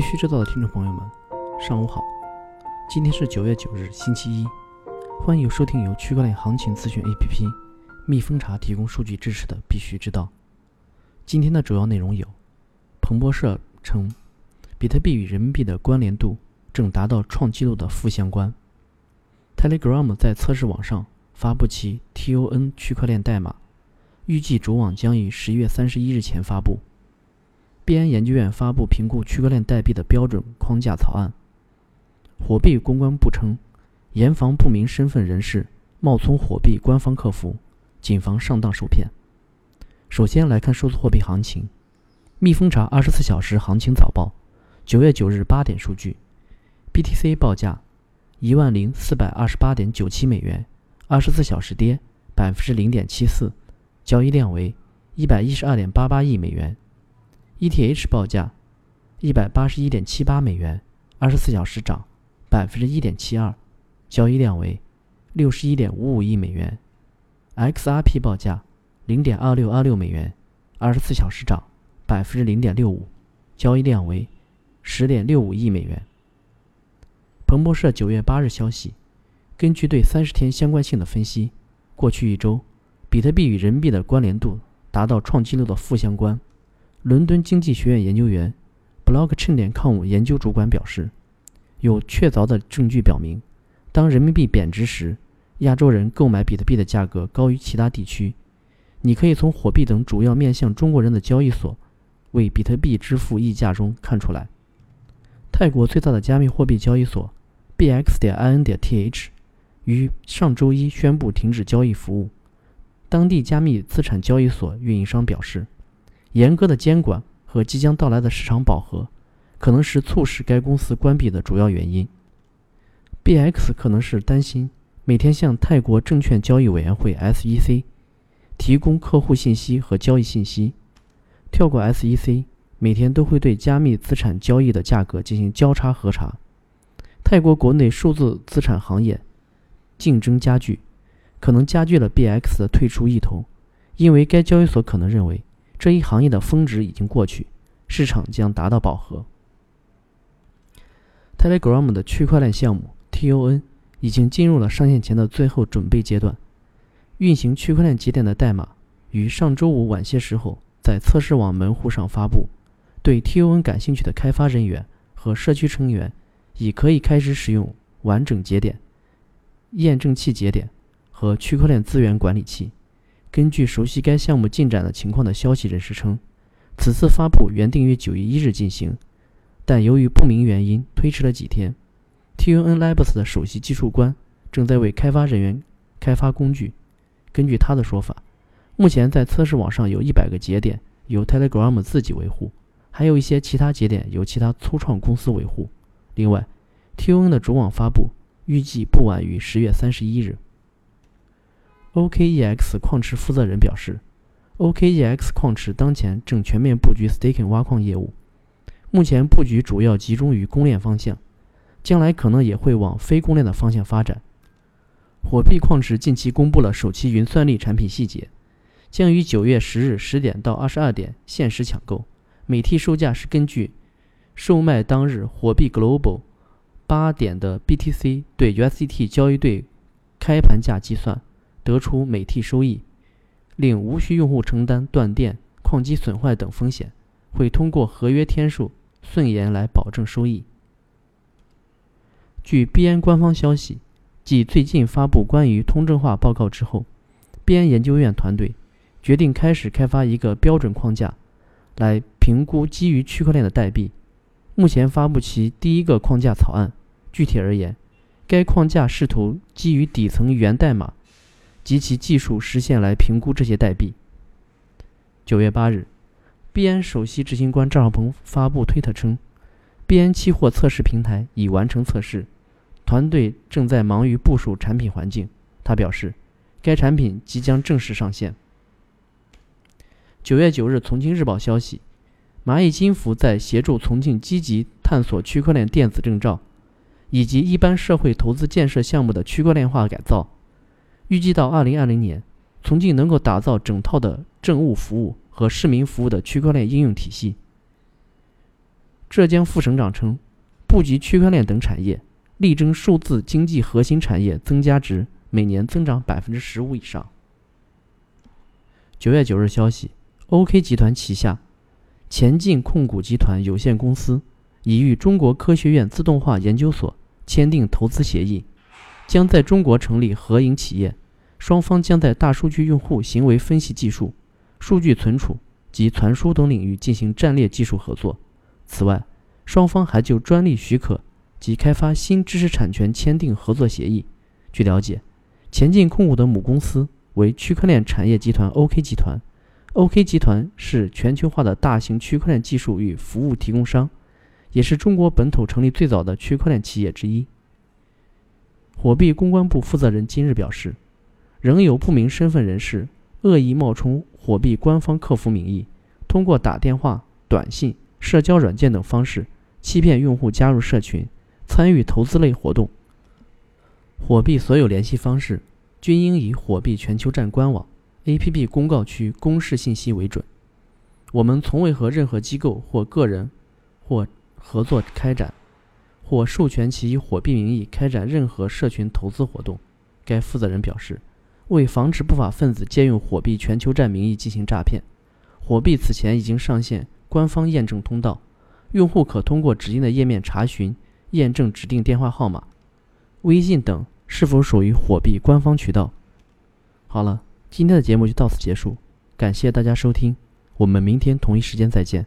必须知道的听众朋友们，上午好。今天是九月九日，星期一。欢迎收听由区块链行情咨询 APP 蜜蜂茶提供数据支持的《必须知道》。今天的主要内容有：彭博社称，比特币与人民币的关联度正达到创纪录的负相关。Telegram 在测试网上发布其 TON 区块链代码，预计主网将于十一月三十一日前发布。币安研究院发布评估区块链代币的标准框架草案。火币公关部称，严防不明身份人士冒充火币官方客服，谨防上当受骗。首先来看数字货币行情，蜜蜂查二十四小时行情早报，九月九日八点数据，BTC 报价一万零四百二十八点九七美元，二十四小时跌百分之零点七四，交易量为一百一十二点八八亿美元。ETH 报价一百八十一点七八美元，二十四小时涨。百分之一点七二，交易量为六十一点五五亿美元。XRP 报价零点二六二六美元，二十四小时涨百分之零点六五，交易量为十点六五亿美元。彭博社九月八日消息，根据对三十天相关性的分析，过去一周，比特币与人民币的关联度达到创纪录的负相关。伦敦经济学院研究员 Blockchain.com 研究主管表示。有确凿的证据表明，当人民币贬值时，亚洲人购买比特币的价格高于其他地区。你可以从火币等主要面向中国人的交易所为比特币支付溢价中看出来。泰国最大的加密货币交易所 BX 点 IN 点 TH 于上周一宣布停止交易服务。当地加密资产交易所运营商表示，严格的监管和即将到来的市场饱和。可能是促使该公司关闭的主要原因。BX 可能是担心每天向泰国证券交易委员会 SEC 提供客户信息和交易信息，跳过 SEC，每天都会对加密资产交易的价格进行交叉核查。泰国国内数字资产行业竞争加剧，可能加剧了 BX 的退出意图，因为该交易所可能认为这一行业的峰值已经过去，市场将达到饱和。Telegram 的区块链项目 TON 已经进入了上线前的最后准备阶段。运行区块链节点的代码于上周五晚些时候在测试网门户上发布。对 TON 感兴趣的开发人员和社区成员已可以开始使用完整节点、验证器节点和区块链资源管理器。根据熟悉该项目进展的情况的消息人士称，此次发布原定于九月一日进行。但由于不明原因推迟了几天。TUN Labs 的首席技术官正在为开发人员开发工具。根据他的说法，目前在测试网上有一百个节点由 Telegram 自己维护，还有一些其他节点由其他初创公司维护。另外，TUN 的主网发布预计不晚于十月三十一日。OKEX 矿池负责人表示，OKEX 矿池当前正全面布局 Staking 挖矿业务。目前布局主要集中于公链方向，将来可能也会往非公链的方向发展。火币矿池近期公布了首期云算力产品细节，将于九月十日十点到二十二点限时抢购，每 T 售价是根据售卖当日火币 Global 八点的 BTC 对 USDT 交易对开盘价计算，得出每 T 收益，令无需用户承担断电、矿机损坏等风险，会通过合约天数。顺延来保证收益。据币安官方消息，继最近发布关于通证化报告之后，币安研究院团队决定开始开发一个标准框架，来评估基于区块链的代币。目前发布其第一个框架草案。具体而言，该框架试图基于底层源代码及其技术实现来评估这些代币。九月八日。币安首席执行官赵少鹏发布推特称，币安期货测试平台已完成测试，团队正在忙于部署产品环境。他表示，该产品即将正式上线。九月九日，重庆日报消息，蚂蚁金服在协助重庆积极探索区块链电子证照以及一般社会投资建设项目的区块链化改造，预计到二零二零年，重庆能够打造整套的政务服务。和市民服务的区块链应用体系。浙江副省长称，布局区块链等产业，力争数字经济核心产业增加值每年增长百分之十五以上。九月九日消息，OK 集团旗下前进控股集团有限公司已与中国科学院自动化研究所签订投资协议，将在中国成立合营企业。双方将在大数据用户行为分析技术、数据存储及传输等领域进行战略技术合作。此外，双方还就专利许可及开发新知识产权签订合作协议。据了解，前进控股的母公司为区块链产业集团 OK 集团。OK 集团是全球化的大型区块链技术与服务提供商，也是中国本土成立最早的区块链企业之一。火币公关部负责人今日表示，仍有不明身份人士恶意冒充火币官方客服名义，通过打电话、短信、社交软件等方式欺骗用户加入社群、参与投资类活动。火币所有联系方式均应以火币全球站官网。APP 公告区公示信息为准。我们从未和任何机构或个人或合作开展或授权其以火币名义开展任何社群投资活动。该负责人表示，为防止不法分子借用火币全球站名义进行诈骗，火币此前已经上线官方验证通道，用户可通过指定的页面查询验证指定电话号码、微信等是否属于火币官方渠道。好了。今天的节目就到此结束，感谢大家收听，我们明天同一时间再见。